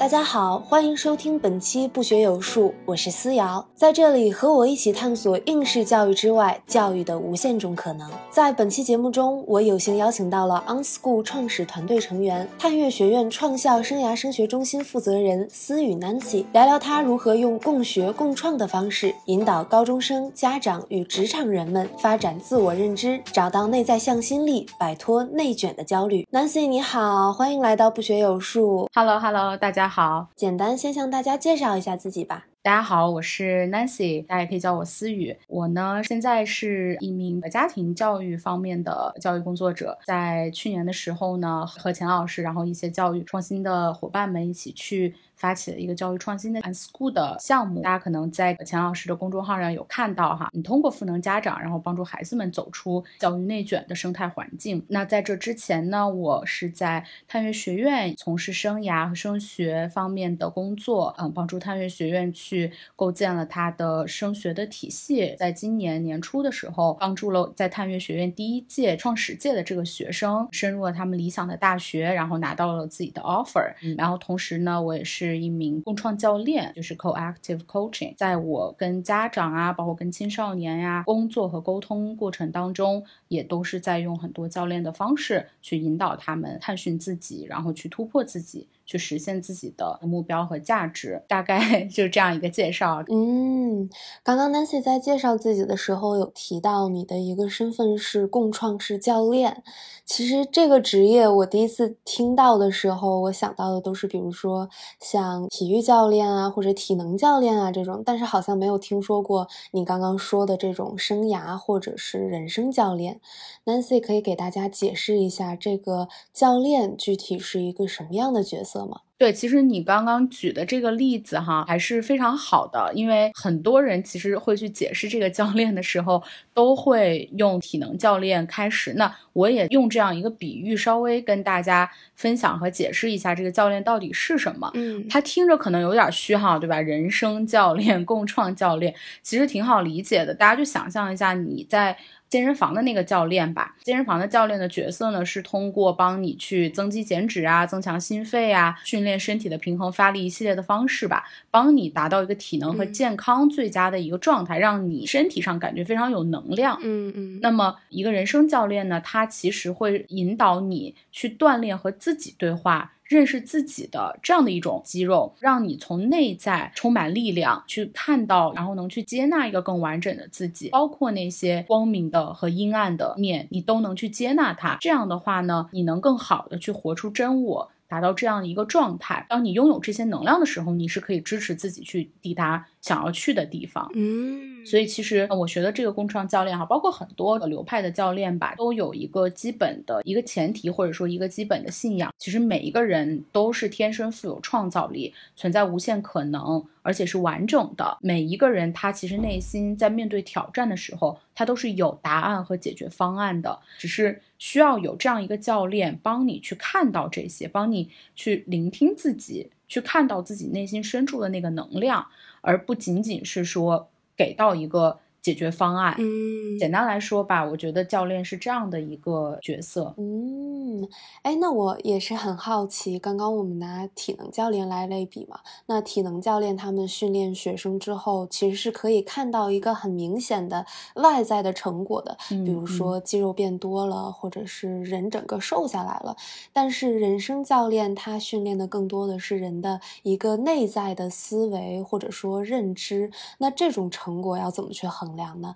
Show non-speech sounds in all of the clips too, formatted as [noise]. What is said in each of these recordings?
大家好，欢迎收听本期不学有术，我是思瑶，在这里和我一起探索应试教育之外教育的无限种可能。在本期节目中，我有幸邀请到了 OnSchool 创始团队成员、探月学院创校生涯升学中心负责人思雨 Nancy，聊聊她如何用共学共创的方式引导高中生、家长与职场人们发展自我认知，找到内在向心力，摆脱内卷的焦虑。Nancy 你好，欢迎来到不学有术。Hello Hello，大家。好，简单先向大家介绍一下自己吧。大家好，我是 Nancy，大家也可以叫我思雨。我呢，现在是一名家庭教育方面的教育工作者。在去年的时候呢，和钱老师，然后一些教育创新的伙伴们一起去。发起了一个教育创新的 Unschool 的项目，大家可能在钱老师的公众号上有看到哈。你通过赋能家长，然后帮助孩子们走出教育内卷的生态环境。那在这之前呢，我是在探月学院从事生涯和升学方面的工作，嗯，帮助探月学院去构建了它的升学的体系。在今年年初的时候，帮助了在探月学院第一届创始届的这个学生深入了他们理想的大学，然后拿到了自己的 offer。然后同时呢，我也是。是一名共创教练，就是 co-active coaching。在我跟家长啊，包括跟青少年呀工作和沟通过程当中，也都是在用很多教练的方式去引导他们探寻自己，然后去突破自己。去实现自己的目标和价值，大概 [laughs] 就是这样一个介绍。嗯，刚刚 Nancy 在介绍自己的时候有提到你的一个身份是共创式教练。其实这个职业我第一次听到的时候，我想到的都是比如说像体育教练啊或者体能教练啊这种，但是好像没有听说过你刚刚说的这种生涯或者是人生教练。Nancy 可以给大家解释一下这个教练具体是一个什么样的角色？对，其实你刚刚举的这个例子哈，还是非常好的，因为很多人其实会去解释这个教练的时候，都会用体能教练开始。那我也用这样一个比喻，稍微跟大家分享和解释一下这个教练到底是什么。嗯，他听着可能有点虚哈，对吧？人生教练、共创教练，其实挺好理解的。大家就想象一下你在。健身房的那个教练吧，健身房的教练的角色呢，是通过帮你去增肌减脂啊，增强心肺啊，训练身体的平衡发力一系列的方式吧，帮你达到一个体能和健康最佳的一个状态，让你身体上感觉非常有能量。嗯嗯。那么一个人生教练呢，他其实会引导你去锻炼和自己对话。认识自己的这样的一种肌肉，让你从内在充满力量，去看到，然后能去接纳一个更完整的自己，包括那些光明的和阴暗的面，你都能去接纳它。这样的话呢，你能更好的去活出真我。达到这样的一个状态，当你拥有这些能量的时候，你是可以支持自己去抵达想要去的地方。嗯，所以其实我学的这个共创教练哈，包括很多流派的教练吧，都有一个基本的一个前提，或者说一个基本的信仰。其实每一个人都是天生富有创造力，存在无限可能。而且是完整的。每一个人，他其实内心在面对挑战的时候，他都是有答案和解决方案的，只是需要有这样一个教练帮你去看到这些，帮你去聆听自己，去看到自己内心深处的那个能量，而不仅仅是说给到一个。解决方案，嗯，简单来说吧，我觉得教练是这样的一个角色，嗯，哎，那我也是很好奇，刚刚我们拿体能教练来类比嘛，那体能教练他们训练学生之后，其实是可以看到一个很明显的外在的成果的，比如说肌肉变多了，或者是人整个瘦下来了，但是人生教练他训练的更多的是人的一个内在的思维或者说认知，那这种成果要怎么去衡？量呢？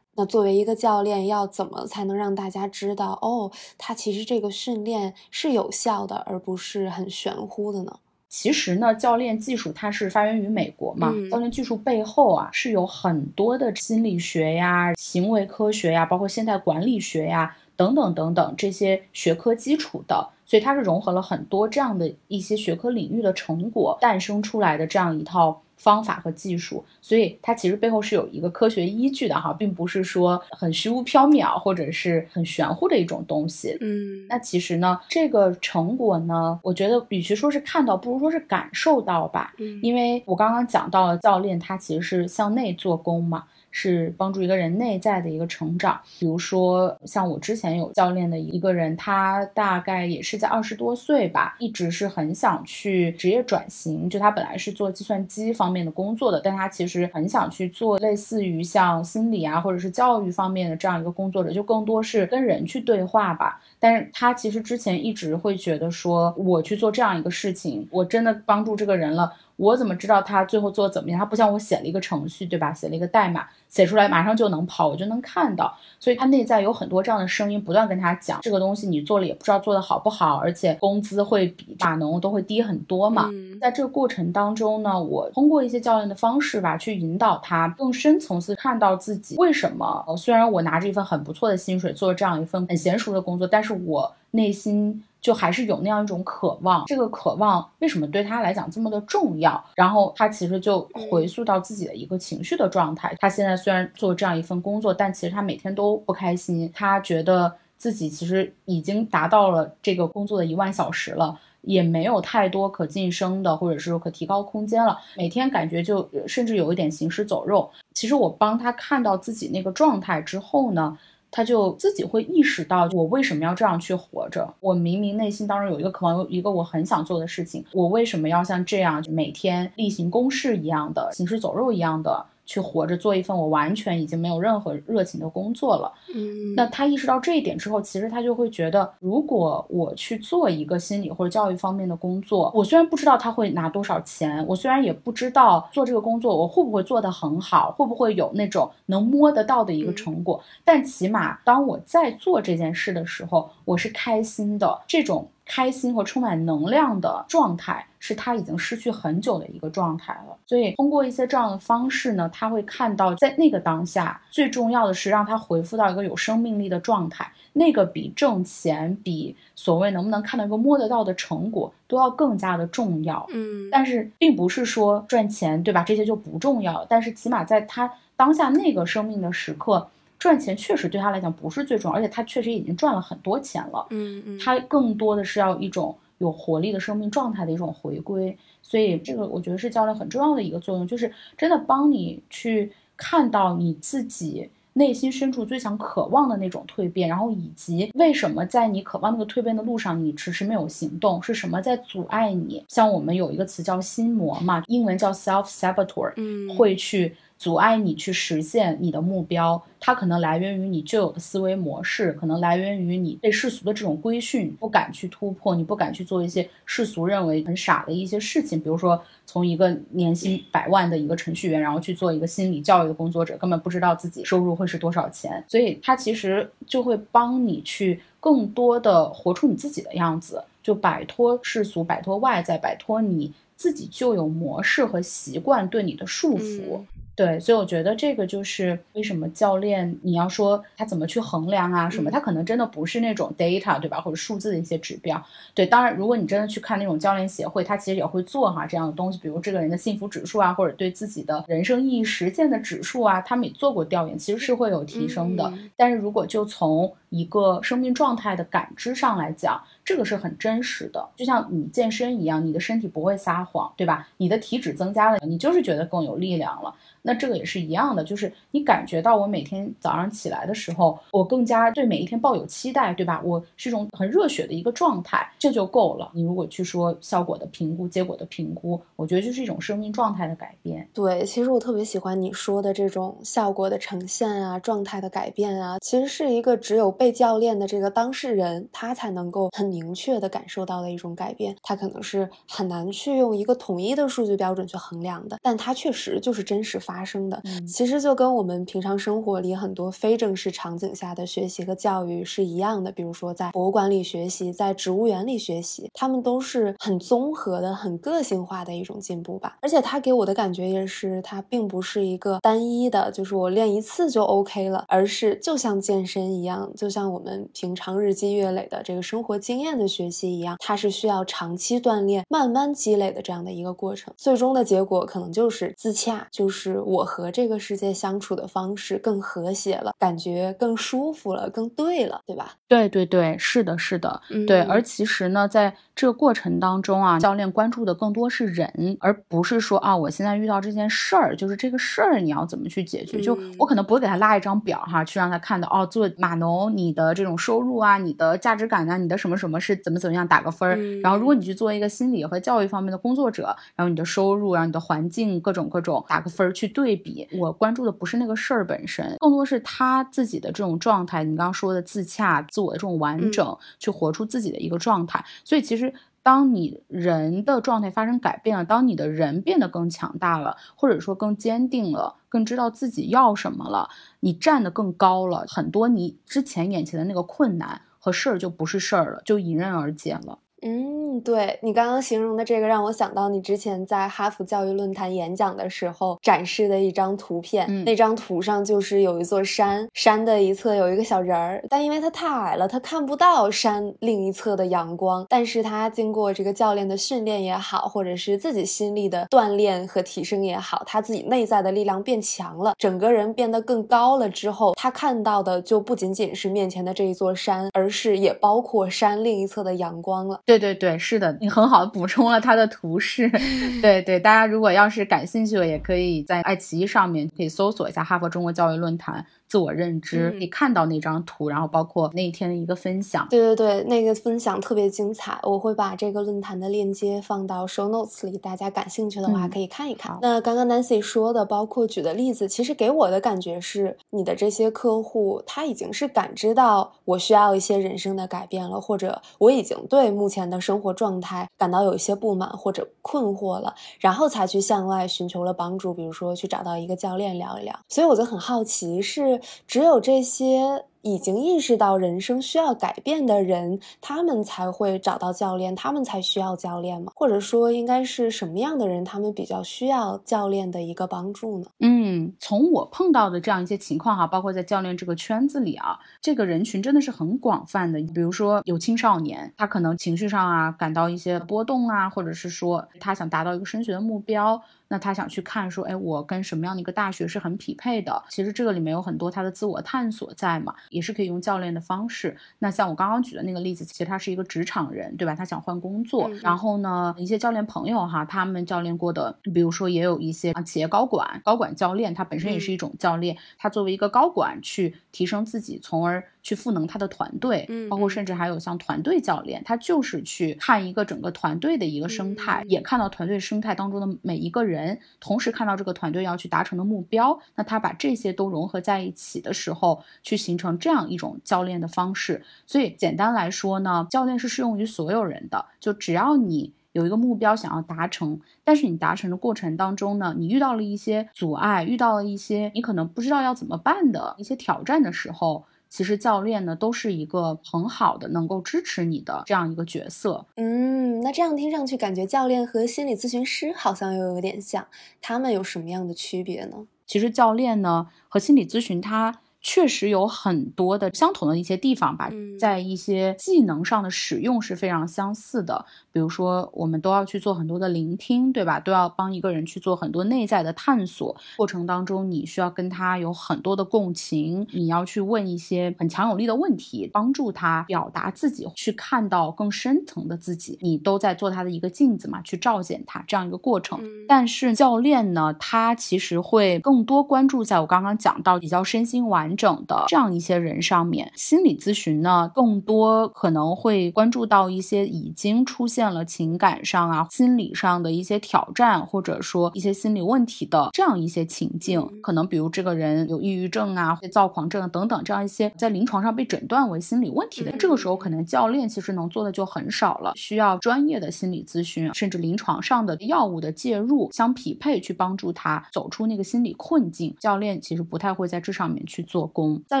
那作为一个教练，要怎么才能让大家知道哦，他其实这个训练是有效的，而不是很玄乎的呢？其实呢，教练技术它是发源于美国嘛，教练技术背后啊是有很多的心理学呀、行为科学呀，包括现代管理学呀等等等等这些学科基础的，所以它是融合了很多这样的一些学科领域的成果诞生出来的这样一套。方法和技术，所以它其实背后是有一个科学依据的哈，并不是说很虚无缥缈或者是很玄乎的一种东西。嗯，那其实呢，这个成果呢，我觉得与其说是看到，不如说是感受到吧。嗯，因为我刚刚讲到了教练，他其实是向内做工嘛。是帮助一个人内在的一个成长。比如说，像我之前有教练的一个人，他大概也是在二十多岁吧，一直是很想去职业转型。就他本来是做计算机方面的工作的，但他其实很想去做类似于像心理啊，或者是教育方面的这样一个工作者，就更多是跟人去对话吧。但是他其实之前一直会觉得说，我去做这样一个事情，我真的帮助这个人了。我怎么知道他最后做的怎么样？他不像我写了一个程序，对吧？写了一个代码，写出来马上就能跑，我就能看到。所以他内在有很多这样的声音，不断跟他讲这个东西你做了也不知道做的好不好，而且工资会比码农都会低很多嘛。在这个过程当中呢，我通过一些教练的方式吧，去引导他更深层次看到自己为什么。虽然我拿着一份很不错的薪水做这样一份很娴熟的工作，但是我内心。就还是有那样一种渴望，这个渴望为什么对他来讲这么的重要？然后他其实就回溯到自己的一个情绪的状态。他现在虽然做这样一份工作，但其实他每天都不开心。他觉得自己其实已经达到了这个工作的一万小时了，也没有太多可晋升的或者是可提高空间了。每天感觉就甚至有一点行尸走肉。其实我帮他看到自己那个状态之后呢？他就自己会意识到，我为什么要这样去活着？我明明内心当中有一个渴望，有一个我很想做的事情，我为什么要像这样每天例行公事一样的行尸走肉一样的？去活着做一份我完全已经没有任何热情的工作了。嗯，那他意识到这一点之后，其实他就会觉得，如果我去做一个心理或者教育方面的工作，我虽然不知道他会拿多少钱，我虽然也不知道做这个工作我会不会做得很好，会不会有那种能摸得到的一个成果，但起码当我在做这件事的时候，我是开心的。这种。开心和充满能量的状态是他已经失去很久的一个状态了。所以通过一些这样的方式呢，他会看到在那个当下，最重要的是让他回复到一个有生命力的状态。那个比挣钱，比所谓能不能看到一个摸得到的成果都要更加的重要。嗯，但是并不是说赚钱，对吧？这些就不重要。但是起码在他当下那个生命的时刻。赚钱确实对他来讲不是最重要，而且他确实已经赚了很多钱了。嗯嗯，他更多的是要一种有活力的生命状态的一种回归，所以这个我觉得是教练很重要的一个作用，就是真的帮你去看到你自己内心深处最想渴望的那种蜕变，然后以及为什么在你渴望那个蜕变的路上你迟迟没有行动，是什么在阻碍你？像我们有一个词叫心魔嘛，英文叫 self saboteur，嗯，会去。阻碍你去实现你的目标，它可能来源于你旧有的思维模式，可能来源于你被世俗的这种规训，不敢去突破，你不敢去做一些世俗认为很傻的一些事情，比如说从一个年薪百万的一个程序员，然后去做一个心理教育的工作者，根本不知道自己收入会是多少钱，所以它其实就会帮你去更多的活出你自己的样子，就摆脱世俗，摆脱外在，摆脱你自己就有模式和习惯对你的束缚。对，所以我觉得这个就是为什么教练你要说他怎么去衡量啊什么，他可能真的不是那种 data 对吧，或者数字的一些指标。对，当然如果你真的去看那种教练协会，他其实也会做哈这样的东西，比如这个人的幸福指数啊，或者对自己的人生意义实践的指数啊，他们也做过调研，其实是会有提升的。但是如果就从一个生命状态的感知上来讲，这个是很真实的，就像你健身一样，你的身体不会撒谎，对吧？你的体脂增加了，你就是觉得更有力量了。那这个也是一样的，就是你感觉到我每天早上起来的时候，我更加对每一天抱有期待，对吧？我是一种很热血的一个状态，这就够了。你如果去说效果的评估、结果的评估，我觉得就是一种生命状态的改变。对，其实我特别喜欢你说的这种效果的呈现啊，状态的改变啊，其实是一个只有被教练的这个当事人，他才能够很明确的感受到的一种改变。他可能是很难去用一个统一的数据标准去衡量的，但它确实就是真实发。发生的其实就跟我们平常生活里很多非正式场景下的学习和教育是一样的，比如说在博物馆里学习，在植物园里学习，他们都是很综合的、很个性化的一种进步吧。而且他给我的感觉也是，它并不是一个单一的，就是我练一次就 OK 了，而是就像健身一样，就就像我们平常日积月累的这个生活经验的学习一样，它是需要长期锻炼、慢慢积累的这样的一个过程。最终的结果可能就是自洽，就是我和这个世界相处的方式更和谐了，感觉更舒服了，更对了，对吧？对对对，是的，是的，对。而其实呢，在这个过程当中啊，教练关注的更多是人，而不是说啊，我现在遇到这件事儿，就是这个事儿你要怎么去解决？就我可能不会给他拉一张表哈，去让他看到哦，做码农你的这种收入啊，你的价值感啊，你的什么什么是怎么怎么样打个分儿。然后如果你去做一个心理和教育方面的工作者，然后你的收入，然后你的环境各种各种打个分儿去对比。我关注的不是那个事儿本身，更多是他自己的这种状态。你刚刚说的自洽、自我的这种完整，去活出自己的一个状态。所以其实。当你人的状态发生改变了，当你的人变得更强大了，或者说更坚定了，更知道自己要什么了，你站得更高了，很多你之前眼前的那个困难和事儿就不是事儿了，就迎刃而解了。嗯，对你刚刚形容的这个，让我想到你之前在哈佛教育论坛演讲的时候展示的一张图片。那张图上就是有一座山，山的一侧有一个小人儿，但因为他太矮了，他看不到山另一侧的阳光。但是他经过这个教练的训练也好，或者是自己心力的锻炼和提升也好，他自己内在的力量变强了，整个人变得更高了之后，他看到的就不仅仅是面前的这一座山，而是也包括山另一侧的阳光了。对对对，是的，你很好的补充了他的图示。[laughs] 对对，大家如果要是感兴趣的，也可以在爱奇艺上面可以搜索一下哈佛中国教育论坛。自我认知，你看到那张图，然后包括那一天的一个分享，对对对，那个分享特别精彩，我会把这个论坛的链接放到 show notes 里，大家感兴趣的话可以看一看。那刚刚 Nancy 说的，包括举的例子，其实给我的感觉是，你的这些客户他已经是感知到我需要一些人生的改变了，或者我已经对目前的生活状态感到有一些不满或者困惑了，然后才去向外寻求了帮助，比如说去找到一个教练聊一聊。所以我就很好奇是。只有这些已经意识到人生需要改变的人，他们才会找到教练，他们才需要教练吗？或者说，应该是什么样的人，他们比较需要教练的一个帮助呢？嗯，从我碰到的这样一些情况哈，包括在教练这个圈子里啊，这个人群真的是很广泛的。比如说，有青少年，他可能情绪上啊感到一些波动啊，或者是说他想达到一个升学的目标。那他想去看说，哎，我跟什么样的一个大学是很匹配的？其实这个里面有很多他的自我探索在嘛，是可以用教练的方式。那像我刚刚举的那个例子，其实他是一个职场人，对吧？他想换工作，然后呢，一些教练朋友哈，他们教练过的，比如说也有一些啊企业高管、高管教练，他本身也是一种教练，他作为一个高管去提升自己，从而。去赋能他的团队，嗯，包括甚至还有像团队教练，他就是去看一个整个团队的一个生态，也看到团队生态当中的每一个人，同时看到这个团队要去达成的目标。那他把这些都融合在一起的时候，去形成这样一种教练的方式。所以简单来说呢，教练是适用于所有人的，就只要你有一个目标想要达成，但是你达成的过程当中呢，你遇到了一些阻碍，遇到了一些你可能不知道要怎么办的一些挑战的时候。其实教练呢，都是一个很好的能够支持你的这样一个角色。嗯，那这样听上去，感觉教练和心理咨询师好像又有点像，他们有什么样的区别呢？其实教练呢和心理咨询，它确实有很多的相同的一些地方吧，在一些技能上的使用是非常相似的。比如说，我们都要去做很多的聆听，对吧？都要帮一个人去做很多内在的探索。过程当中，你需要跟他有很多的共情，你要去问一些很强有力的问题，帮助他表达自己，去看到更深层的自己。你都在做他的一个镜子嘛，去照见他这样一个过程。但是教练呢，他其实会更多关注在我刚刚讲到比较身心完整的这样一些人上面。心理咨询呢，更多可能会关注到一些已经出现。了情感上啊、心理上的一些挑战，或者说一些心理问题的这样一些情境，可能比如这个人有抑郁症啊、躁狂症等等这样一些在临床上被诊断为心理问题的，这个时候可能教练其实能做的就很少了，需要专业的心理咨询，甚至临床上的药物的介入相匹配，去帮助他走出那个心理困境。教练其实不太会在这上面去做。做工。再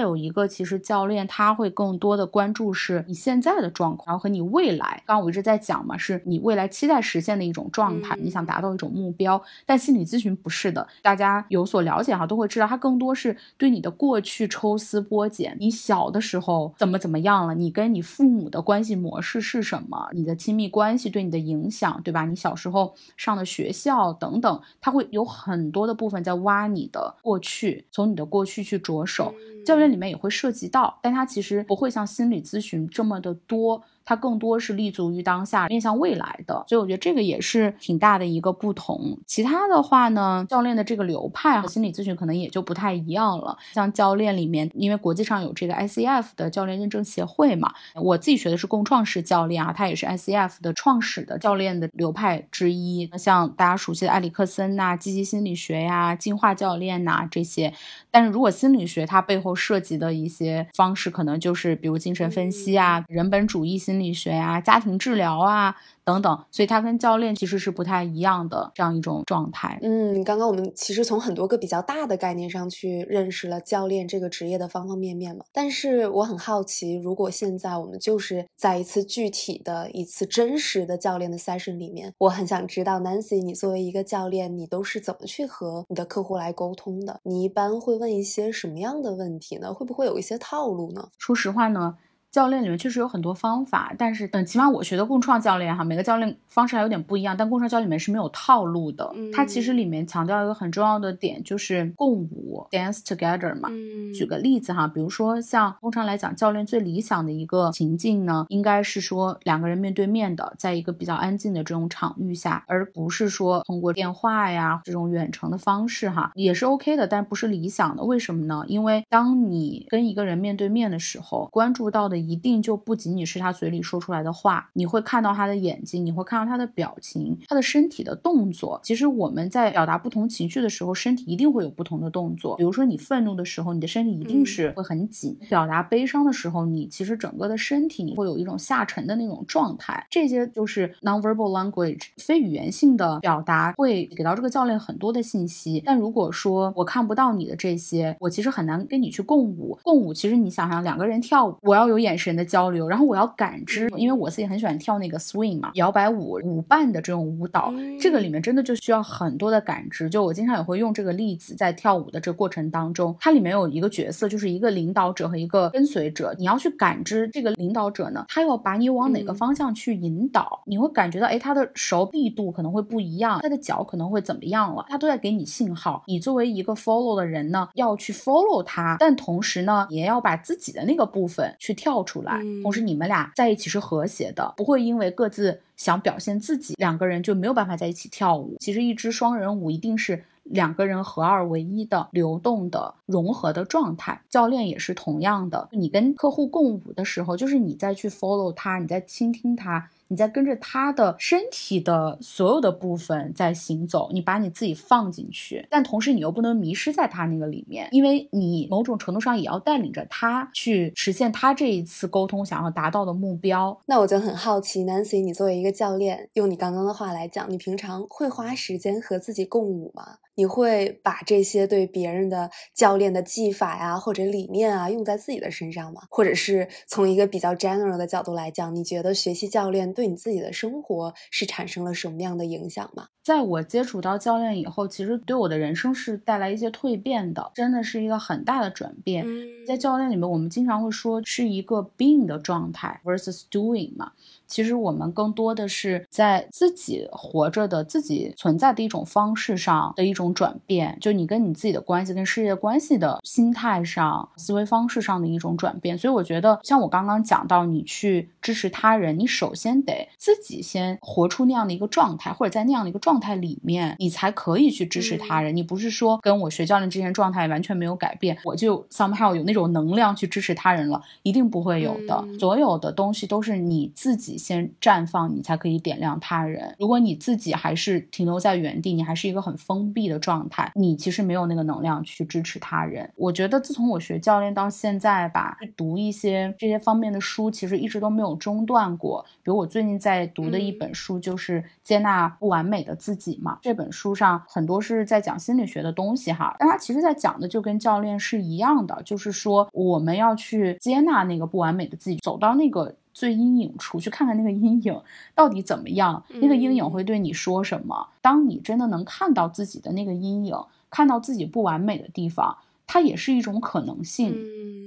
有一个，其实教练他会更多的关注是你现在的状况，然后和你未来。刚刚我一直在讲嘛，是你未来期待实现的一种状态，你想达到一种目标。但心理咨询不是的，大家有所了解哈，都会知道，它更多是对你的过去抽丝剥茧。你小的时候怎么怎么样了？你跟你父母的关系模式是什么？你的亲密关系对你的影响，对吧？你小时候上的学校等等，它会有很多的部分在挖你的过去，从你的过去去着手。教练里面也会涉及到，但它其实不会像心理咨询这么的多。它更多是立足于当下，面向未来的，所以我觉得这个也是挺大的一个不同。其他的话呢，教练的这个流派和心理咨询可能也就不太一样了。像教练里面，因为国际上有这个 ICF 的教练认证协会嘛，我自己学的是共创式教练啊，它也是 ICF 的创始的教练的流派之一。像大家熟悉的埃里克森呐、积极心理学呀、进化教练呐这些。但是如果心理学它背后涉及的一些方式，可能就是比如精神分析啊、人本主义心。心理学呀，家庭治疗啊。等等，所以它跟教练其实是不太一样的这样一种状态。嗯，刚刚我们其实从很多个比较大的概念上去认识了教练这个职业的方方面面嘛。但是我很好奇，如果现在我们就是在一次具体的一次真实的教练的 session 里面，我很想知道 Nancy，你作为一个教练，你都是怎么去和你的客户来沟通的？你一般会问一些什么样的问题呢？会不会有一些套路呢？说实话呢。教练里面确实有很多方法，但是等起码我学的共创教练哈，每个教练方式还有点不一样。但共创教练里面是没有套路的，它其实里面强调一个很重要的点，就是共舞，dance together 嘛。举个例子哈，比如说像通常来讲，教练最理想的一个情境呢，应该是说两个人面对面的，在一个比较安静的这种场域下，而不是说通过电话呀这种远程的方式哈，也是 OK 的，但不是理想的。为什么呢？因为当你跟一个人面对面的时候，关注到的。一定就不仅仅是他嘴里说出来的话，你会看到他的眼睛，你会看到他的表情，他的身体的动作。其实我们在表达不同情绪的时候，身体一定会有不同的动作。比如说你愤怒的时候，你的身体一定是会很紧；表达悲伤的时候，你其实整个的身体你会有一种下沉的那种状态。这些就是 nonverbal language 非语言性的表达，会给到这个教练很多的信息。但如果说我看不到你的这些，我其实很难跟你去共舞。共舞其实你想想，两个人跳舞，我要有演。眼神的交流，然后我要感知，因为我自己很喜欢跳那个 swing 嘛，摇摆舞舞伴的这种舞蹈，这个里面真的就需要很多的感知。就我经常也会用这个例子，在跳舞的这个过程当中，它里面有一个角色，就是一个领导者和一个跟随者，你要去感知这个领导者呢，他要把你往哪个方向去引导，你会感觉到，哎，他的手力度可能会不一样，他的脚可能会怎么样了，他都在给你信号。你作为一个 follow 的人呢，要去 follow 他，但同时呢，也要把自己的那个部分去跳。出来，同时你们俩在一起是和谐的，不会因为各自想表现自己，两个人就没有办法在一起跳舞。其实一支双人舞一定是两个人合二为一的、流动的、融合的状态。教练也是同样的，你跟客户共舞的时候，就是你在去 follow 他，你在倾听他。你在跟着他的身体的所有的部分在行走，你把你自己放进去，但同时你又不能迷失在他那个里面，因为你某种程度上也要带领着他去实现他这一次沟通想要达到的目标。那我就很好奇，Nancy，你作为一个教练，用你刚刚的话来讲，你平常会花时间和自己共舞吗？你会把这些对别人的教练的技法呀，或者理念啊，用在自己的身上吗？或者是从一个比较 general 的角度来讲，你觉得学习教练对你自己的生活是产生了什么样的影响吗？在我接触到教练以后，其实对我的人生是带来一些蜕变的，真的是一个很大的转变。在教练里面，我们经常会说是一个 being 的状态 versus doing 嘛。其实我们更多的是在自己活着的、自己存在的一种方式上的一种转变，就你跟你自己的关系、跟世界关系的心态上、思维方式上的一种转变。所以我觉得，像我刚刚讲到，你去支持他人，你首先得自己先活出那样的一个状态，或者在那样的一个状态里面，你才可以去支持他人。你不是说跟我学教练之前状态完全没有改变，我就 somehow 有那种能量去支持他人了，一定不会有的。所有的东西都是你自己。先绽放，你才可以点亮他人。如果你自己还是停留在原地，你还是一个很封闭的状态，你其实没有那个能量去支持他人。我觉得自从我学教练到现在吧，去读一些这些方面的书，其实一直都没有中断过。比如我最最近在读的一本书就是《接纳不完美的自己》嘛。这本书上很多是在讲心理学的东西哈，但它其实在讲的就跟教练是一样的，就是说我们要去接纳那个不完美的自己，走到那个最阴影处去看看那个阴影到底怎么样，那个阴影会对你说什么。当你真的能看到自己的那个阴影，看到自己不完美的地方。它也是一种可能性。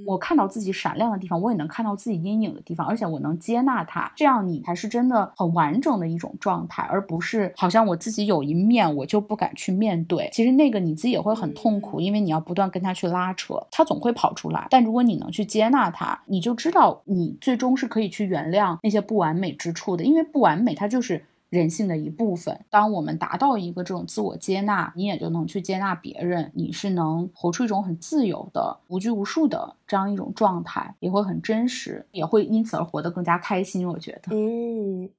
我看到自己闪亮的地方，我也能看到自己阴影的地方，而且我能接纳它。这样你才是真的很完整的一种状态，而不是好像我自己有一面我就不敢去面对。其实那个你自己也会很痛苦，因为你要不断跟他去拉扯，他总会跑出来。但如果你能去接纳他，你就知道你最终是可以去原谅那些不完美之处的，因为不完美它就是。人性的一部分。当我们达到一个这种自我接纳，你也就能去接纳别人，你是能活出一种很自由的、无拘无束的这样一种状态，也会很真实，也会因此而活得更加开心。我觉得，嗯。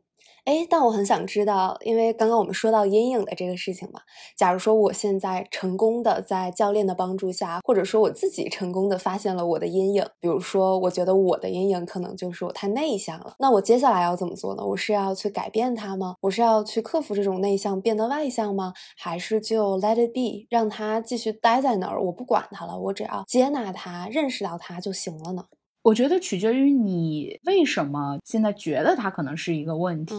哎，但我很想知道，因为刚刚我们说到阴影的这个事情嘛。假如说我现在成功的在教练的帮助下，或者说我自己成功的发现了我的阴影，比如说我觉得我的阴影可能就是我太内向了，那我接下来要怎么做呢？我是要去改变它吗？我是要去克服这种内向，变得外向吗？还是就 let it be，让它继续待在那儿，我不管它了，我只要接纳它，认识到它就行了呢？我觉得取决于你为什么现在觉得它可能是一个问题，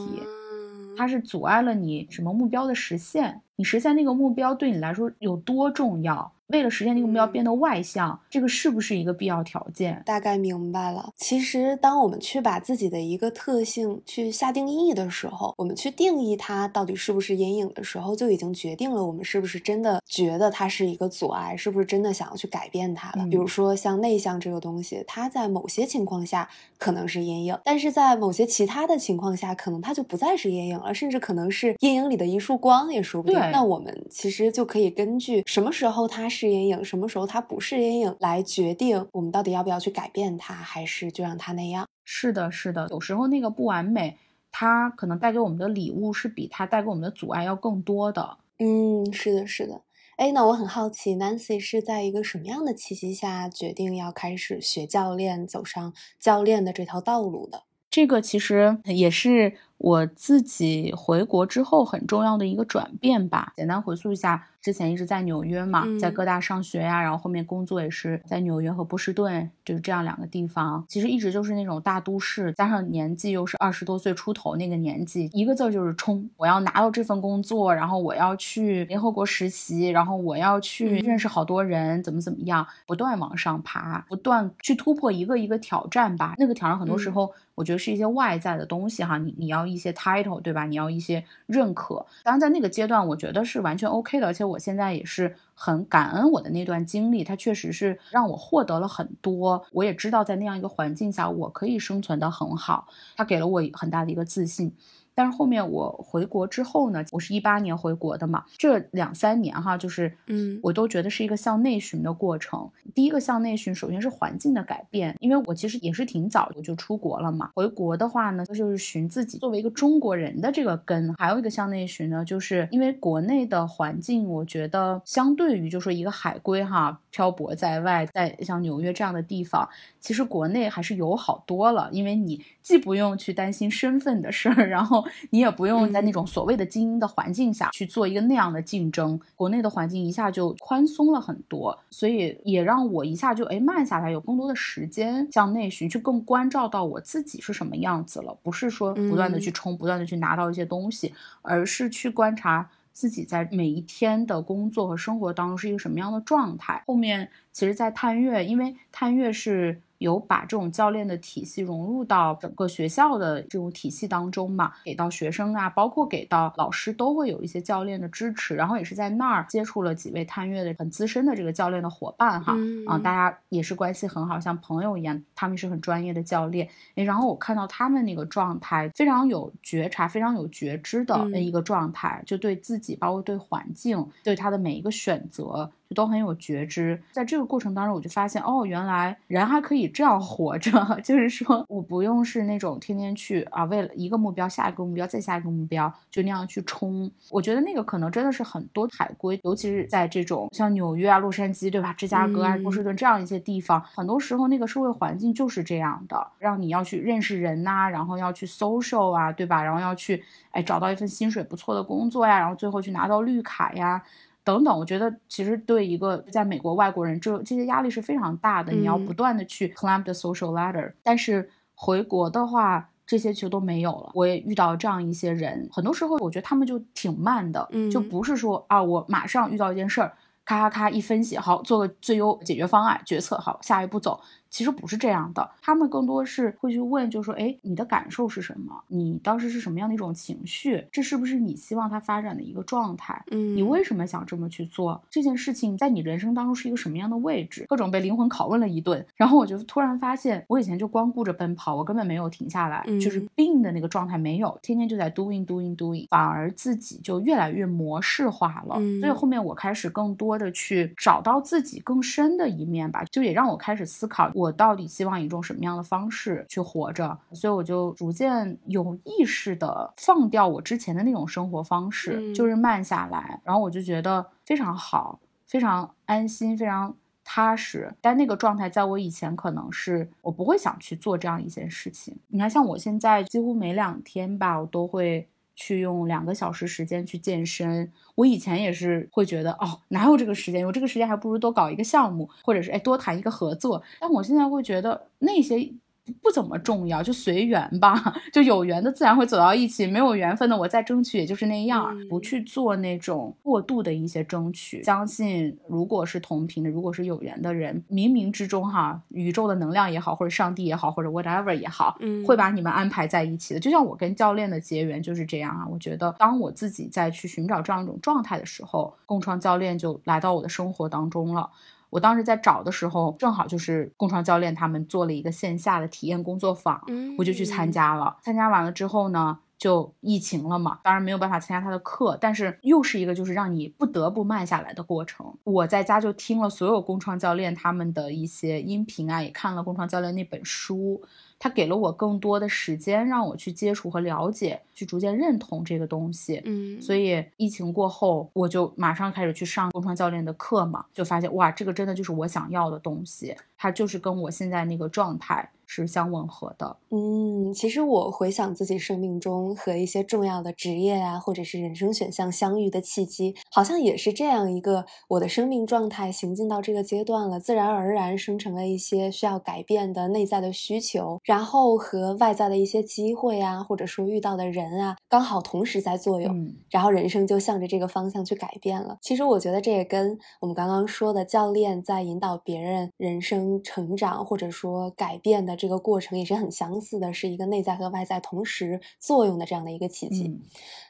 它是阻碍了你什么目标的实现？你实现那个目标对你来说有多重要？为了实现那个目标变得外向，这个是不是一个必要条件？大概明白了。其实，当我们去把自己的一个特性去下定义的时候，我们去定义它到底是不是阴影的时候，就已经决定了我们是不是真的觉得它是一个阻碍，是不是真的想要去改变它了。比如说，像内向这个东西，它在某些情况下可能是阴影，但是在某些其他的情况下，可能它就不再是阴影了，甚至可能是阴影里的一束光也说不定。那我们其实就可以根据什么时候它是。是阴影，什么时候它不是阴影，来决定我们到底要不要去改变它，还是就让它那样？是的，是的，有时候那个不完美，它可能带给我们的礼物是比它带给我们的阻碍要更多的。嗯，是的，是的。哎，那我很好奇，Nancy 是在一个什么样的契机下决定要开始学教练，走上教练的这条道路的？这个其实也是我自己回国之后很重要的一个转变吧。简单回溯一下。之前一直在纽约嘛，在各大上学呀，然后后面工作也是在纽约和波士顿，就是这样两个地方。其实一直就是那种大都市，加上年纪又是二十多岁出头那个年纪，一个字就是冲！我要拿到这份工作，然后我要去联合国实习，然后我要去认识好多人，怎么怎么样，不断往上爬，不断去突破一个一个挑战吧。那个挑战很多时候，我觉得是一些外在的东西哈，你你要一些 title 对吧？你要一些认可。当然在那个阶段，我觉得是完全 OK 的，而且我。我现在也是很感恩我的那段经历，它确实是让我获得了很多。我也知道在那样一个环境下，我可以生存的很好，它给了我很大的一个自信。但是后面我回国之后呢，我是一八年回国的嘛，这两三年哈，就是嗯，我都觉得是一个向内寻的过程。第一个向内寻，首先是环境的改变，因为我其实也是挺早我就出国了嘛。回国的话呢，就是寻自己作为一个中国人的这个根。还有一个向内寻呢，就是因为国内的环境，我觉得相对于就说一个海归哈，漂泊在外，在像纽约这样的地方，其实国内还是友好多了，因为你既不用去担心身份的事儿，然后。你也不用在那种所谓的精英的环境下去做一个那样的竞争，国内的环境一下就宽松了很多，所以也让我一下就哎慢下来，有更多的时间向内寻，去更关照到我自己是什么样子了，不是说不断的去冲，不断的去拿到一些东西，而是去观察自己在每一天的工作和生活当中是一个什么样的状态。后面其实，在探月，因为探月是。有把这种教练的体系融入到整个学校的这种体系当中嘛，给到学生啊，包括给到老师都会有一些教练的支持，然后也是在那儿接触了几位探月的很资深的这个教练的伙伴哈，啊，大家也是关系很好，像朋友一样，他们是很专业的教练，诶，然后我看到他们那个状态非常有觉察，非常有觉知的那一个状态，就对自己，包括对环境，对他的每一个选择。就都很有觉知。在这个过程当中，我就发现，哦，原来人还可以这样活着，[laughs] 就是说我不用是那种天天去啊，为了一个目标，下一个目标，再下一个目标，就那样去冲。我觉得那个可能真的是很多海归，尤其是在这种像纽约啊、洛杉矶，对吧？芝加哥啊、波士顿这样一些地方，很多时候那个社会环境就是这样的，让你要去认识人呐，然后要去 social 啊，对吧？然后要去哎找到一份薪水不错的工作呀，然后最后去拿到绿卡呀，等等。我觉得其实对一个在美国外国人，这这些压力是非常大的，你要不断的去 climb the social ladder。但是回国的话，这些其实都没有了。我也遇到这样一些人，很多时候我觉得他们就挺慢的，就不是说啊，我马上遇到一件事儿，咔咔咔一分析，好做个最优解决方案，决策好，下一步走。其实不是这样的，他们更多是会去问，就说，哎，你的感受是什么？你当时是什么样的一种情绪？这是不是你希望它发展的一个状态？嗯，你为什么想这么去做？这件事情在你人生当中是一个什么样的位置？各种被灵魂拷问了一顿，然后我就突然发现，我以前就光顾着奔跑，我根本没有停下来，就是病的那个状态没有，天天就在 doing doing doing，反而自己就越来越模式化了。所以后面我开始更多的去找到自己更深的一面吧，就也让我开始思考。我到底希望以一种什么样的方式去活着？所以我就逐渐有意识的放掉我之前的那种生活方式，就是慢下来。然后我就觉得非常好，非常安心，非常踏实。但那个状态在我以前可能是我不会想去做这样一件事情。你看，像我现在几乎每两天吧，我都会。去用两个小时时间去健身，我以前也是会觉得哦，哪有这个时间？有这个时间还不如多搞一个项目，或者是哎多谈一个合作。但我现在会觉得那些。不怎么重要，就随缘吧。[laughs] 就有缘的自然会走到一起，没有缘分的我再争取也就是那样，不去做那种过度的一些争取。相信如果是同频的，如果是有缘的人，冥冥之中哈，宇宙的能量也好，或者上帝也好，或者 whatever 也好，嗯，会把你们安排在一起的。就像我跟教练的结缘就是这样啊。我觉得当我自己再去寻找这样一种状态的时候，共创教练就来到我的生活当中了。我当时在找的时候，正好就是共创教练他们做了一个线下的体验工作坊，我就去参加了。参加完了之后呢，就疫情了嘛，当然没有办法参加他的课，但是又是一个就是让你不得不慢下来的过程。我在家就听了所有工创教练他们的一些音频啊，也看了工创教练那本书。他给了我更多的时间，让我去接触和了解，去逐渐认同这个东西。嗯，所以疫情过后，我就马上开始去上工创教练的课嘛，就发现哇，这个真的就是我想要的东西，它就是跟我现在那个状态。是相吻合的。嗯，其实我回想自己生命中和一些重要的职业啊，或者是人生选项相遇的契机，好像也是这样一个我的生命状态行进到这个阶段了，自然而然生成了一些需要改变的内在的需求，然后和外在的一些机会啊，或者说遇到的人啊，刚好同时在作用，然后人生就向着这个方向去改变了。其实我觉得这也跟我们刚刚说的教练在引导别人人生成长或者说改变的。这个过程也是很相似的，是一个内在和外在同时作用的这样的一个契机。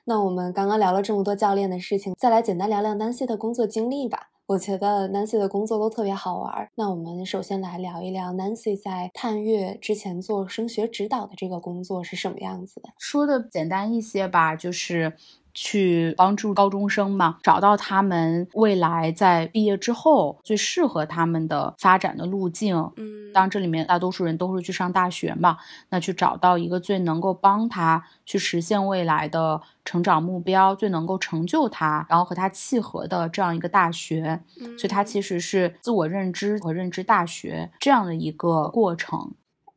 那我们刚刚聊了这么多教练的事情，再来简单聊聊 Nancy 的工作经历吧。我觉得 Nancy 的工作都特别好玩。那我们首先来聊一聊 Nancy 在探月之前做升学指导的这个工作是什么样子的。说的简单一些吧，就是。去帮助高中生嘛，找到他们未来在毕业之后最适合他们的发展的路径。嗯，当这里面大多数人都是去上大学嘛，那去找到一个最能够帮他去实现未来的成长目标，最能够成就他，然后和他契合的这样一个大学。嗯所以它其实是自我认知和认知大学这样的一个过程。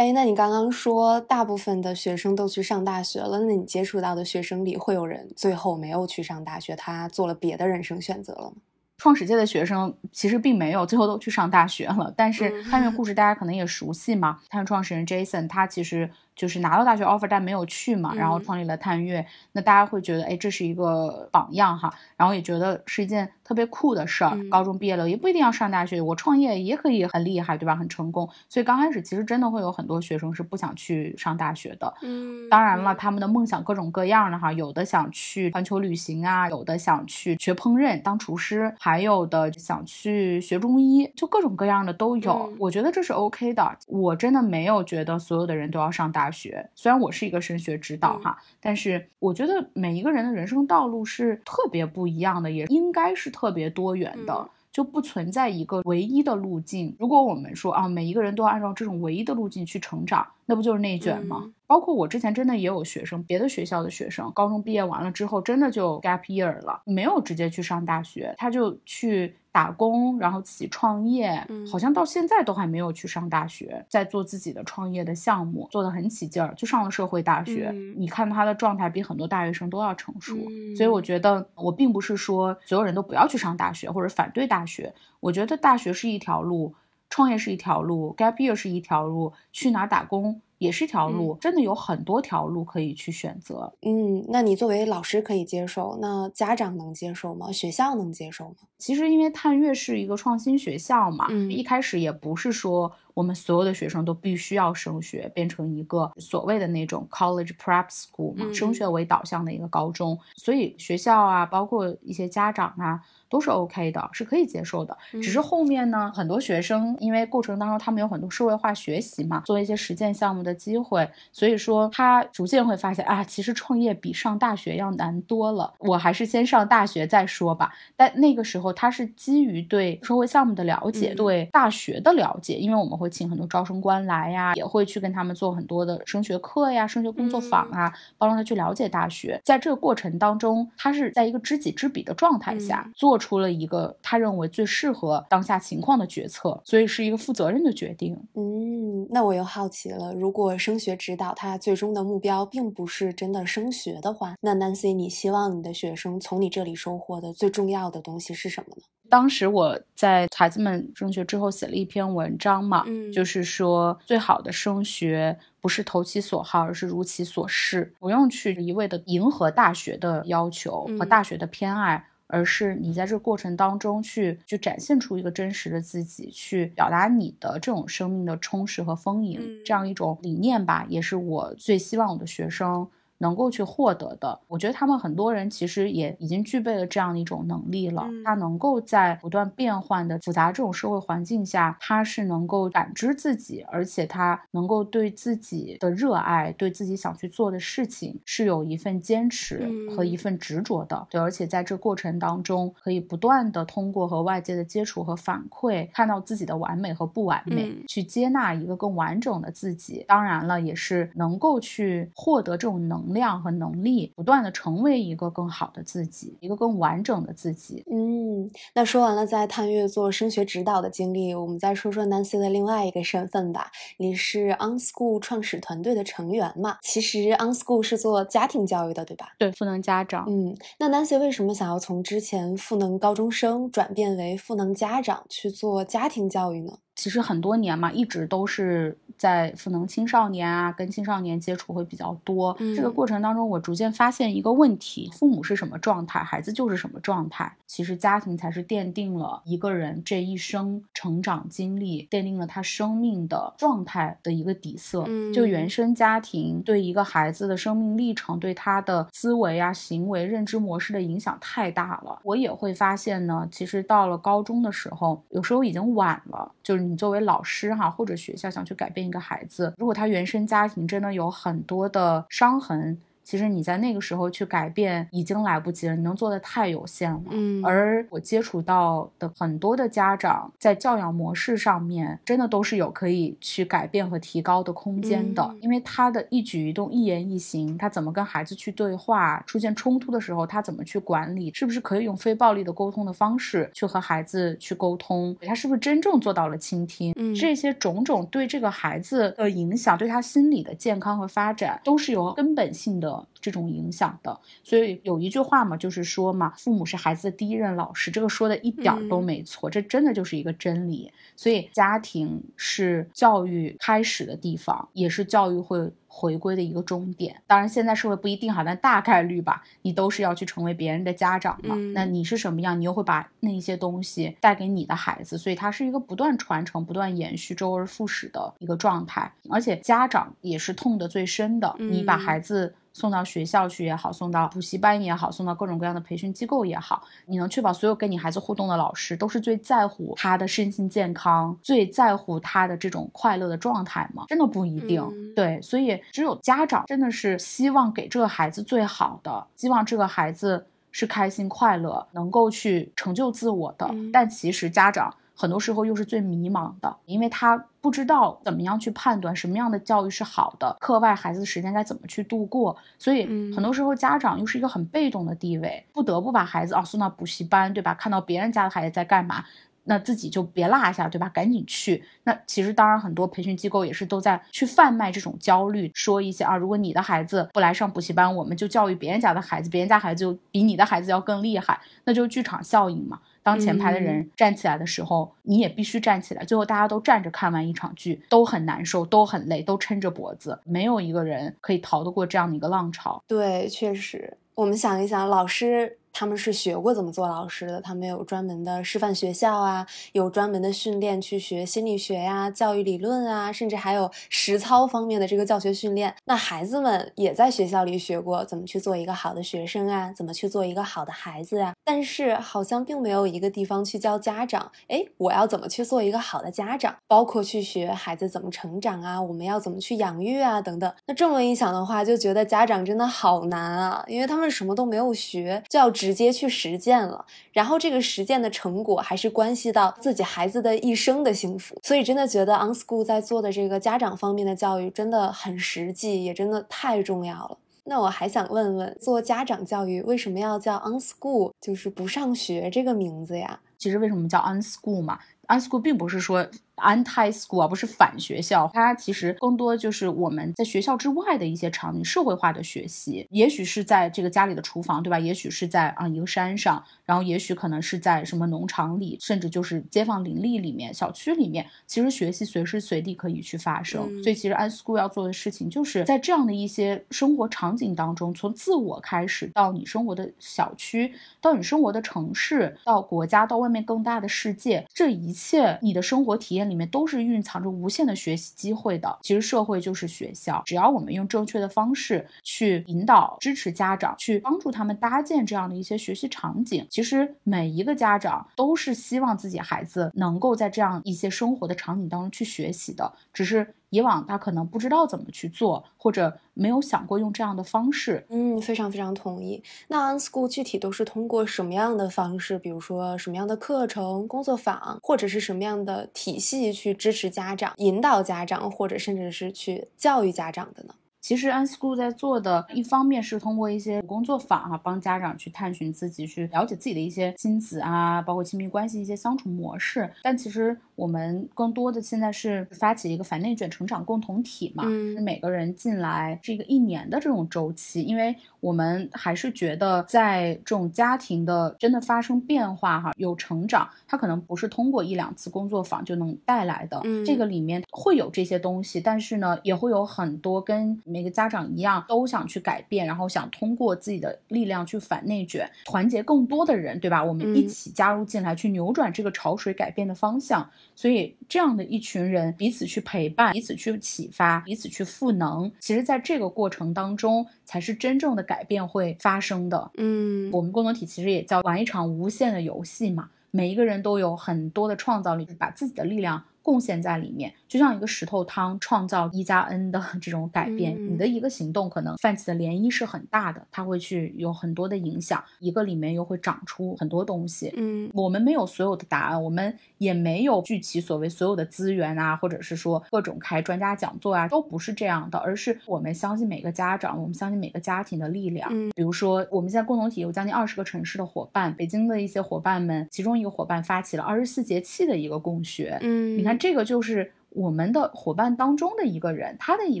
哎，那你刚刚说大部分的学生都去上大学了，那你接触到的学生里会有人最后没有去上大学，他做了别的人生选择了吗？创始界的学生其实并没有最后都去上大学了，但是探月故事大家可能也熟悉嘛。探月创始人 Jason，他其实。就是拿到大学 offer 但没有去嘛，然后创立了探月，那大家会觉得，哎，这是一个榜样哈，然后也觉得是一件特别酷的事儿。高中毕业了也不一定要上大学，我创业也可以很厉害，对吧？很成功。所以刚开始其实真的会有很多学生是不想去上大学的。嗯，当然了，他们的梦想各种各样的哈，有的想去环球旅行啊，有的想去学烹饪当厨师，还有的想去学中医，就各种各样的都有。我觉得这是 OK 的。我真的没有觉得所有的人都要上大。大学虽然我是一个升学指导哈，但是我觉得每一个人的人生道路是特别不一样的，也应该是特别多元的。就不存在一个唯一的路径。如果我们说啊，每一个人都要按照这种唯一的路径去成长，那不就是内卷吗？包括我之前真的也有学生，别的学校的学生，高中毕业完了之后，真的就 gap year 了，没有直接去上大学，他就去打工，然后自己创业，好像到现在都还没有去上大学，在做自己的创业的项目，做的很起劲儿，就上了社会大学。你看他的状态比很多大学生都要成熟，所以我觉得我并不是说所有人都不要去上大学或者反对大学，我觉得大学是一条路，创业是一条路，gap year 是一条路，去哪打工。也是一条路，真的有很多条路可以去选择。嗯，那你作为老师可以接受，那家长能接受吗？学校能接受吗？其实因为探月是一个创新学校嘛，一开始也不是说我们所有的学生都必须要升学，变成一个所谓的那种 college prep school 嘛，升学为导向的一个高中，所以学校啊，包括一些家长啊。都是 OK 的，是可以接受的。只是后面呢，很多学生因为过程当中他们有很多社会化学习嘛，做一些实践项目的机会，所以说他逐渐会发现啊，其实创业比上大学要难多了。我还是先上大学再说吧。但那个时候他是基于对社会项目的了解，对大学的了解，因为我们会请很多招生官来呀，也会去跟他们做很多的升学课呀、升学工作坊啊，帮助他去了解大学。在这个过程当中，他是在一个知己知彼的状态下做。出了一个他认为最适合当下情况的决策，所以是一个负责任的决定。嗯，那我又好奇了，如果升学指导他最终的目标并不是真的升学的话，那 Nancy，你希望你的学生从你这里收获的最重要的东西是什么呢？当时我在孩子们升学之后写了一篇文章嘛，就是说最好的升学不是投其所好，而是如其所示，不用去一味的迎合大学的要求和大学的偏爱。而是你在这个过程当中去，去展现出一个真实的自己，去表达你的这种生命的充实和丰盈，这样一种理念吧，也是我最希望我的学生。能够去获得的，我觉得他们很多人其实也已经具备了这样的一种能力了。他能够在不断变换的复杂这种社会环境下，他是能够感知自己，而且他能够对自己的热爱，对自己想去做的事情是有一份坚持和一份执着的。对，而且在这过程当中，可以不断的通过和外界的接触和反馈，看到自己的完美和不完美，去接纳一个更完整的自己。当然了，也是能够去获得这种能。量和能力，不断的成为一个更好的自己，一个更完整的自己。嗯，那说完了在探月做升学指导的经历，我们再说说 Nancy 的另外一个身份吧。你是 OnSchool 创始团队的成员嘛？其实 OnSchool 是做家庭教育的，对吧？对，赋能家长。嗯，那 Nancy 为什么想要从之前赋能高中生转变为赋能家长去做家庭教育呢？其实很多年嘛，一直都是在赋能青少年啊，跟青少年接触会比较多。这个过程当中，我逐渐发现一个问题：父母是什么状态，孩子就是什么状态。其实家庭才是奠定了一个人这一生成长经历、奠定了他生命的状态的一个底色。就原生家庭对一个孩子的生命历程、对他的思维啊、行为、认知模式的影响太大了。我也会发现呢，其实到了高中的时候，有时候已经晚了，就是。你作为老师哈，或者学校想去改变一个孩子，如果他原生家庭真的有很多的伤痕。其实你在那个时候去改变已经来不及了，你能做的太有限了。嗯，而我接触到的很多的家长在教养模式上面，真的都是有可以去改变和提高的空间的。因为他的一举一动、一言一行，他怎么跟孩子去对话，出现冲突的时候他怎么去管理，是不是可以用非暴力的沟通的方式去和孩子去沟通？他是不是真正做到了倾听？嗯，这些种种对这个孩子的影响，对他心理的健康和发展，都是有根本性的。这种影响的，所以有一句话嘛，就是说嘛，父母是孩子的第一任老师，这个说的一点都没错，这真的就是一个真理。所以家庭是教育开始的地方，也是教育会回归的一个终点。当然，现在社会不一定哈，但大概率吧，你都是要去成为别人的家长嘛。那你是什么样，你又会把那一些东西带给你的孩子，所以它是一个不断传承、不断延续、周而复始的一个状态。而且家长也是痛得最深的，你把孩子。送到学校去也好，送到补习班也好，送到各种各样的培训机构也好，你能确保所有跟你孩子互动的老师都是最在乎他的身心健康，最在乎他的这种快乐的状态吗？真的不一定。对，所以只有家长真的是希望给这个孩子最好的，希望这个孩子是开心快乐，能够去成就自我的。嗯但其实家长很多时候又是最迷茫的，因为他不知道怎么样去判断什么样的教育是好的，课外孩子的时间该怎么去度过，所以嗯很多时候家长又是一个很被动的地位，不得不把孩子啊送到补习班，对吧？看到别人家的孩子在干嘛。那自己就别落下，对吧？赶紧去。那其实当然，很多培训机构也是都在去贩卖这种焦虑，说一些啊，如果你的孩子不来上补习班，我们就教育别人家的孩子，别人家孩子就比你的孩子要更厉害，那就是剧场效应嘛。当前排的人站起来的时候，你也必须站起来。最后大家都站着看完一场剧，都很难受，都很累，都撑着脖子，没有一个人可以逃得过这样的一个浪潮。对，确实，我们想一想，老师他们是学过怎么做老师的，他们有专门的师范学校啊，有专门的训练去学心理学呀、教育理论啊，甚至还有实操方面的这个教学训练。那孩子们也在学校里学过怎么去做一个好的学生啊，怎么去做一个好的孩子啊。但是好像并没有一个地方去教家长，哎，我要怎么去做一个好的家长，包括去学孩子怎么成长啊，我们要怎么去养育啊，等等。那这么一想的话，就觉得家长真的好难啊，因为他们什么都没有学，就要直接去实践了。然后这个实践的成果还是关系到自己孩子的一生的幸福，所以真的觉得 OnSchool 在做的这个家长方面的教育真的很实际，也真的太重要了。那我还想问问，做家长教育为什么要叫 OnSchool，就是不上学这个名字呀？其实为什么叫 unschool 嘛？unschool 并不是说 anti school 而，不是反学校，它其实更多就是我们在学校之外的一些场景，社会化的学习，也许是在这个家里的厨房，对吧？也许是在啊一个山上，然后也许可能是在什么农场里，甚至就是街坊邻里里面、小区里面，其实学习随时随地可以去发生。嗯所以其实 unschool 要做的事情，就是在这样的一些生活场景当中，从自我开始，到你生活的小区，到你生活的城市，到国家，到外面更大的世界，这一切你的生活体验里面都是蕴藏着无限的学习机会的。其实社会就是学校，只要我们用正确的方式去引导、支持家长，去帮助他们搭建这样的一些学习场景，其实每一个家长都是希望自己孩子能够在这样一些生活的场景当中去学习的，只是。以往他可能不知道怎么去做，或者没有想过用这样的方式。嗯，非常非常同意。那 OnSchool 具体都是通过什么样的方式，比如说什么样的课程、工作坊，或者是什么样的体系去支持家长、引导家长，或者甚至是去教育家长的呢？其实 unschool 在做的，一方面是通过一些工作坊啊，帮家长去探寻自己，去了解自己的一些亲子啊，包括亲密关系一些相处模式。但其实我们更多的现在是发起一个反内卷成长共同体嘛，嗯每个人进来是一个一年的这种周期，因为我们还是觉得在这种家庭的真的发生变化哈，有成长，它可能不是通过一两次工作坊就能带来的。嗯这个里面会有这些东西，但是呢，也会有很多跟每个家长一样，都想去改变，然后想通过自己的力量去反内卷，团结更多的人，对吧？我们一嗯起加入进来，去扭转这个潮水改变的方向。所以这样的一群人彼此去陪伴，彼此去启发，彼此去赋能，其实在这个过程当中，才是真正的改变会发生的。嗯我们共同体其实也叫玩一场无限的游戏嘛，每一个人都有很多的创造力，把自己的力量贡献在里面，就像一个石头汤创造一加 n 的这种改变。嗯你的一个行动可能泛起的涟漪是很大的，它会去有很多的影响，一个里面又会长出很多东西。嗯我们没有所有的答案，我们也没有聚齐所谓所有的资源啊，或者是说各种开专家讲座啊，都不是这样的，而是我们相信每个家长，我们相信每个家庭的力量。嗯比如说，我们现在共同体有将近二十个城市的伙伴，北京的一些伙伴们，其中一个伙伴发起了二十四节气的一个共学。嗯，你看，这个就是我们的伙伴当中的一个人，他的一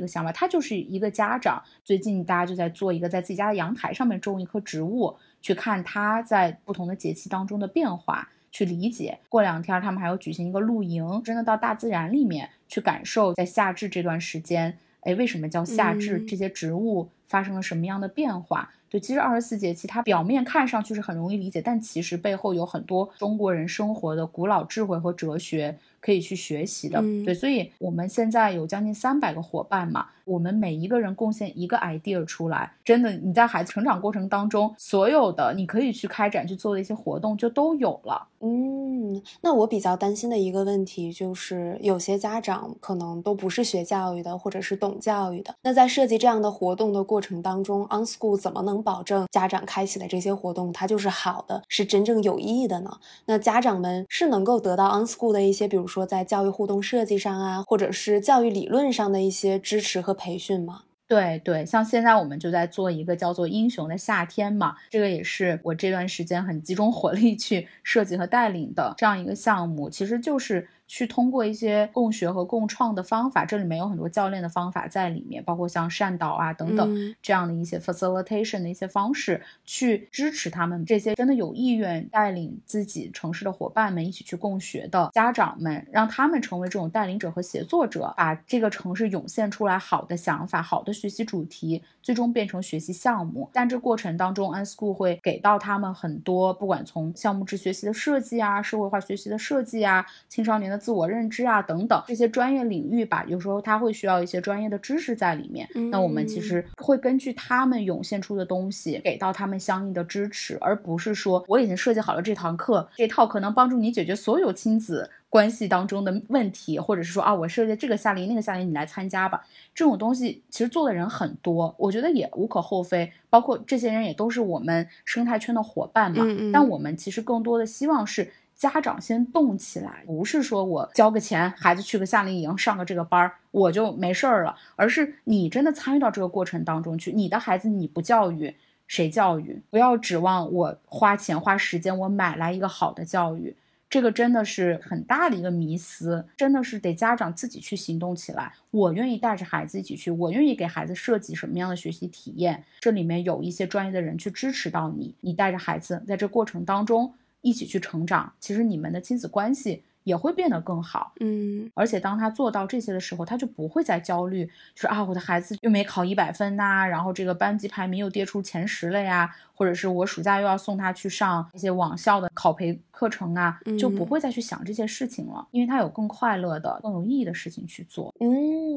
个想法，他就是一个家长。最近大家就在做一个，在自己家的阳台上面种一棵植物，去看它在不同的节气当中的变化。去理解，过两天他们还要举行一个露营，真的到大自然里面去感受，在夏至这段时间，哎，为什么叫夏至？嗯这些植物发生了什么样的变化？对，其实二十四节气它表面看上去是很容易理解，但其实背后有很多中国人生活的古老智慧和哲学可以去学习的。嗯对，所以我们现在有将近三百个伙伴嘛，我们每一个人贡献一个 idea 出来，真的你在孩子成长过程当中，所有的你可以去开展去做的一些活动就都有了。嗯，嗯，那我比较担心的一个问题就是，有些家长可能都不是学教育的，或者是懂教育的。那在设计这样的活动的过程当中，OnSchool 怎么能保证家长开启的这些活动它就是好的，是真正有意义的呢？那家长们是能够得到 OnSchool 的一些，比如说在教育互动设计上啊，或者是教育理论上的一些支持和培训吗？对对，像现在我们就在做一个叫做“英雄的夏天”嘛，这个也是我这段时间很集中火力去设计和带领的这样一个项目，其实就是。去通过一些共学和共创的方法，这里面有很多教练的方法在里面，包括像善导啊等等这样的一些 facilitation 的一些方式，去支持他们这些真的有意愿带领自己城市的伙伴们一起去共学的家长们，让他们成为这种带领者和协作者，把这个城市涌现出来好的想法、好的学习主题，最终变成学习项目。但这过程当中，Unschool 会给到他们很多，不管从项目制学习的设计啊、社会化学习的设计啊、青少年的。自我认知啊，等等这些专业领域吧，有时候他会需要一些专业的知识在里面。那我们其实会根据他们涌现出的东西，给到他们相应的支持，而不是说我已经设计好了这堂课，这套可能帮助你解决所有亲子关系当中的问题，或者是说啊，我设计这个夏令营那个夏令营，你来参加吧。这种东西其实做的人很多，我觉得也无可厚非。包括这些人也都是我们生态圈的伙伴嘛。但我们其实更多的希望是。家长先动起来，不是说我交个钱，孩子去个夏令营上个这个班儿，我就没事儿了，而是你真的参与到这个过程当中去。你的孩子你不教育，谁教育？不要指望我花钱花时间，我买来一个好的教育，这个真的是很大的一个迷思，真的是得家长自己去行动起来。我愿意带着孩子一起去，我愿意给孩子设计什么样的学习体验，这里面有一些专业的人去支持到你，你带着孩子在这过程当中。一起去成长，其实你们的亲子关系也会变得更好。嗯，而且当他做到这些的时候，他就不会再焦虑，就是啊，我的孩子又没考一百分呐，然后这个班级排名又跌出前十了呀，或者是我暑假又要送他去上一些网校的考培课程啊，就不会再去想这些事情了，因为他有更快乐的、更有意义的事情去做。嗯。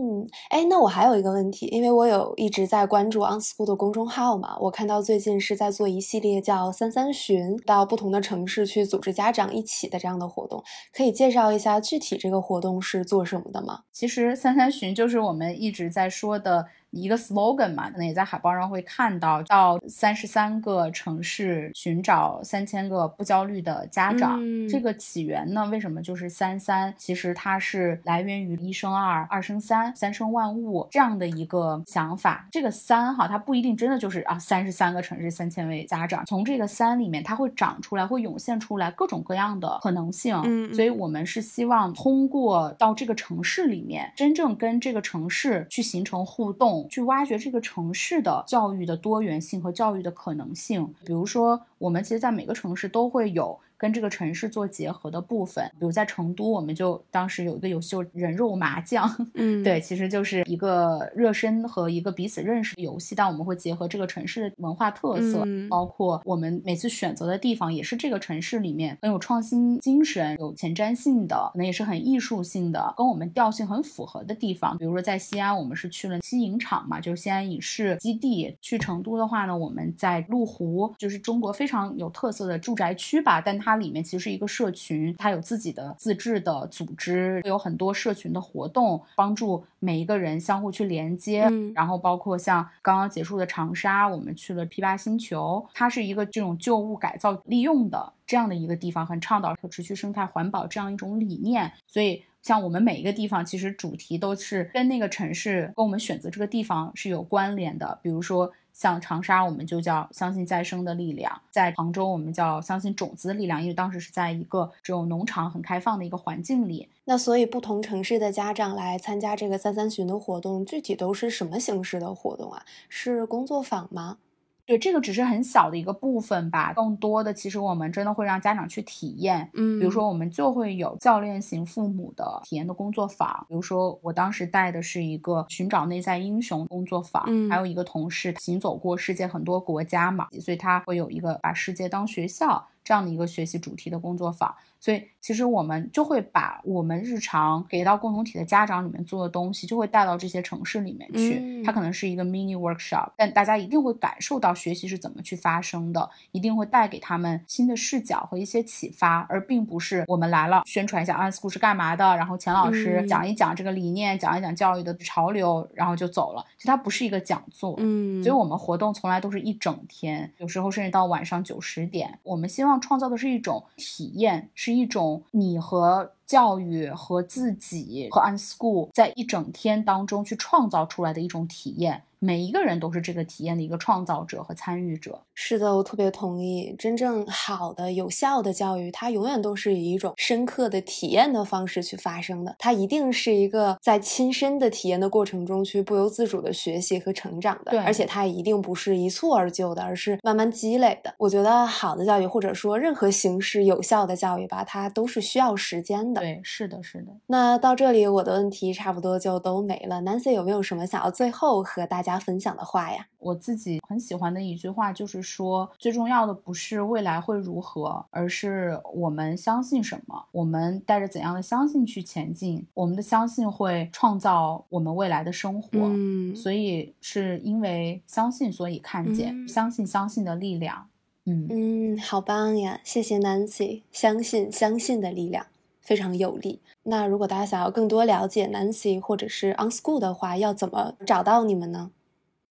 嗯，哎，那我还有一个问题，因为我有一直在关注 OnSchool 的公众号嘛，我看到最近是在做一系列叫“三三巡”，到不同的城市去组织家长一起的这样的活动，可以介绍一下具体这个活动是做什么的吗？其实“三三巡”就是我们一直在说的。一个 slogan 嘛，可能也在海报上会看到，到三十三个城市寻找三千个不焦虑的家长。这个起源呢，为什么就是三三？其实它是来源于一生二，二生三，三生万物这样的一个想法。这个三哈，它不一定真的就是啊，三十三个城市三千位家长。从这个三里面，它会长出来，会涌现出来各种各样的可能性。嗯，所以我们是希望通过到这个城市里面，真正跟这个城市去形成互动。去挖掘这个城市的教育的多元性和教育的可能性，比如说，我们其实，在每个城市都会有。跟这个城市做结合的部分，比如在成都，我们就当时有一个游戏人肉麻将，[laughs] 嗯，对，其实就是一个热身和一个彼此认识的游戏，但我们会结合这个城市的文化特色，包括我们每次选择的地方也是这个城市里面很有创新精神、有前瞻性的，可能也是很艺术性的，跟我们调性很符合的地方。比如说在西安，我们是去了西影厂嘛，就是西安影视基地；去成都的话呢，我们在麓湖，就是中国非常有特色的住宅区吧，但它里面其实是一个社群，它有自己的自治的组织，有很多社群的活动，帮助每一个人相互去连接。嗯然后包括像刚刚结束的长沙，我们去了 P 八星球，它是一个这种旧物改造利用的这样的一个地方，很倡导可持续生态环保这样一种理念。所以像我们每一个地方，其实主题都是跟那个城市跟我们选择这个地方是有关联的，比如说。像长沙，我们就叫相信再生的力量；在杭州，我们叫相信种子的力量，因为当时是在一个这种农场很开放的一个环境里。那所以，不同城市的家长来参加这个三三巡的活动，具体都是什么形式的活动啊？是工作坊吗？对，这个只是很小的一个部分吧，更多的其实我们真的会让家长去体验，嗯，比如说我们就会有教练型父母的体验的工作坊，比如说我当时带的是一个寻找内在英雄工作坊，嗯，还有一个同事行走过世界很多国家嘛，所以他会有一个把世界当学校。这样的一个学习主题的工作坊。所以，其实我们就会把我们日常给到共同体的家长里面做的东西，就会带到这些城市里面去。它可能是一个 mini workshop，但大家一定会感受到学习是怎么去发生的，一定会带给他们新的视角和一些启发，而并不是我们来了宣传一下 unschool 是干嘛的，然后钱老师讲一讲这个理念，讲一讲教育的潮流，然后就走了。其实它不是一个讲座，嗯，所以我们活动从来都是一整天，有时候甚至到晚上九十点。我们希望创造的是一种体验，是。一种你和教育和自己和 on school 在一整天当中去创造出来的一种体验。每一个人都是这个体验的一个创造者和参与者。是的，我特别同意。真正好的、有效的教育，它永远都是以一种深刻的体验的方式去发生的。它一定是一个在亲身的体验的过程中去不由自主的学习和成长的。对，而且它一定不是一蹴而就的，而是慢慢积累的。我觉得好的教育，或者说任何形式有效的教育吧，它都是需要时间的。对，是的，是的。那到这里，我的问题差不多就都没了。Nancy 有没有什么想要最后和大家？分享的话呀，我自己很喜欢的一句话就是说，最重要的不是未来会如何，而是我们相信什么，我们带着怎样的相信去前进，我们的相信会创造我们未来的生活。嗯，所以是因为相信，所以看见，相信相信的力量。嗯嗯，好棒呀！谢谢 Nancy，相信相信的力量非常有力。那如果大家想要更多了解 Nancy 或者是 OnSchool 的话，要怎么找到你们呢？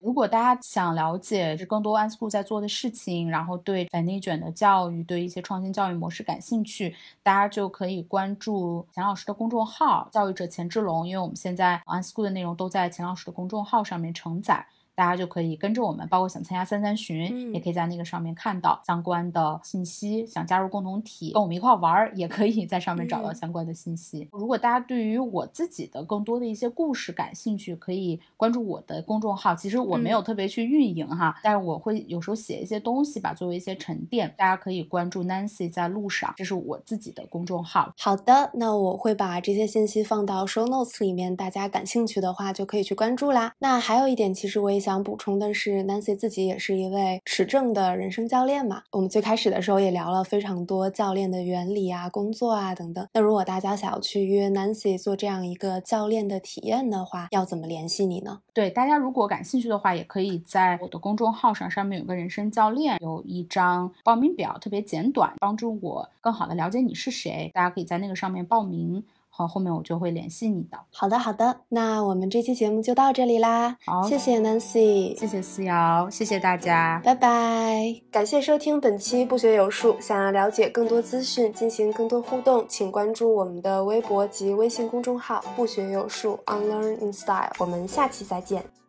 如果大家想了解这更多 OnSchool 在做的事情，然后对反内卷的教育、对一些创新教育模式感兴趣，大家就可以关注钱老师的公众号“教育者钱志龙”，因为我们现在 OnSchool 的内容都在钱老师的公众号上面承载。大家就可以跟着我们，包括想参加三三群，也可以在那个上面看到相关的信息。想加入共同体，跟我们一块玩儿，也可以在上面找到相关的信息。如果大家对于我自己的更多的一些故事感兴趣，可以关注我的公众号。其实我没有特别去运营哈，但是我会有时候写一些东西吧，作为一些沉淀。大家可以关注 Nancy 在路上，这是我自己的公众号。好的，那我会把这些信息放到 Show Notes 里面，大家感兴趣的话就可以去关注啦。那还有一点，其实我也。想补充的是，Nancy 自己也是一位持证的人生教练嘛。我们最开始的时候也聊了非常多教练的原理啊、工作啊等等。那如果大家想要去约 Nancy 做这样一个教练的体验的话，要怎么联系你呢？对，大家如果感兴趣的话，也可以在我的公众号上，上面有个人生教练，有一张报名表，特别简短，帮助我更好的了解你是谁。大家可以在那个上面报名。好，后面我就会联系你的。好的，好的，那我们这期节目就到这里啦。好，谢谢 Nancy，谢谢思瑶，谢谢大家，拜拜。感谢收听本期不学有术。想要了解更多资讯，进行更多互动，请关注我们的微博及微信公众号“不学有术 Unlearn in Style”。我们下期再见。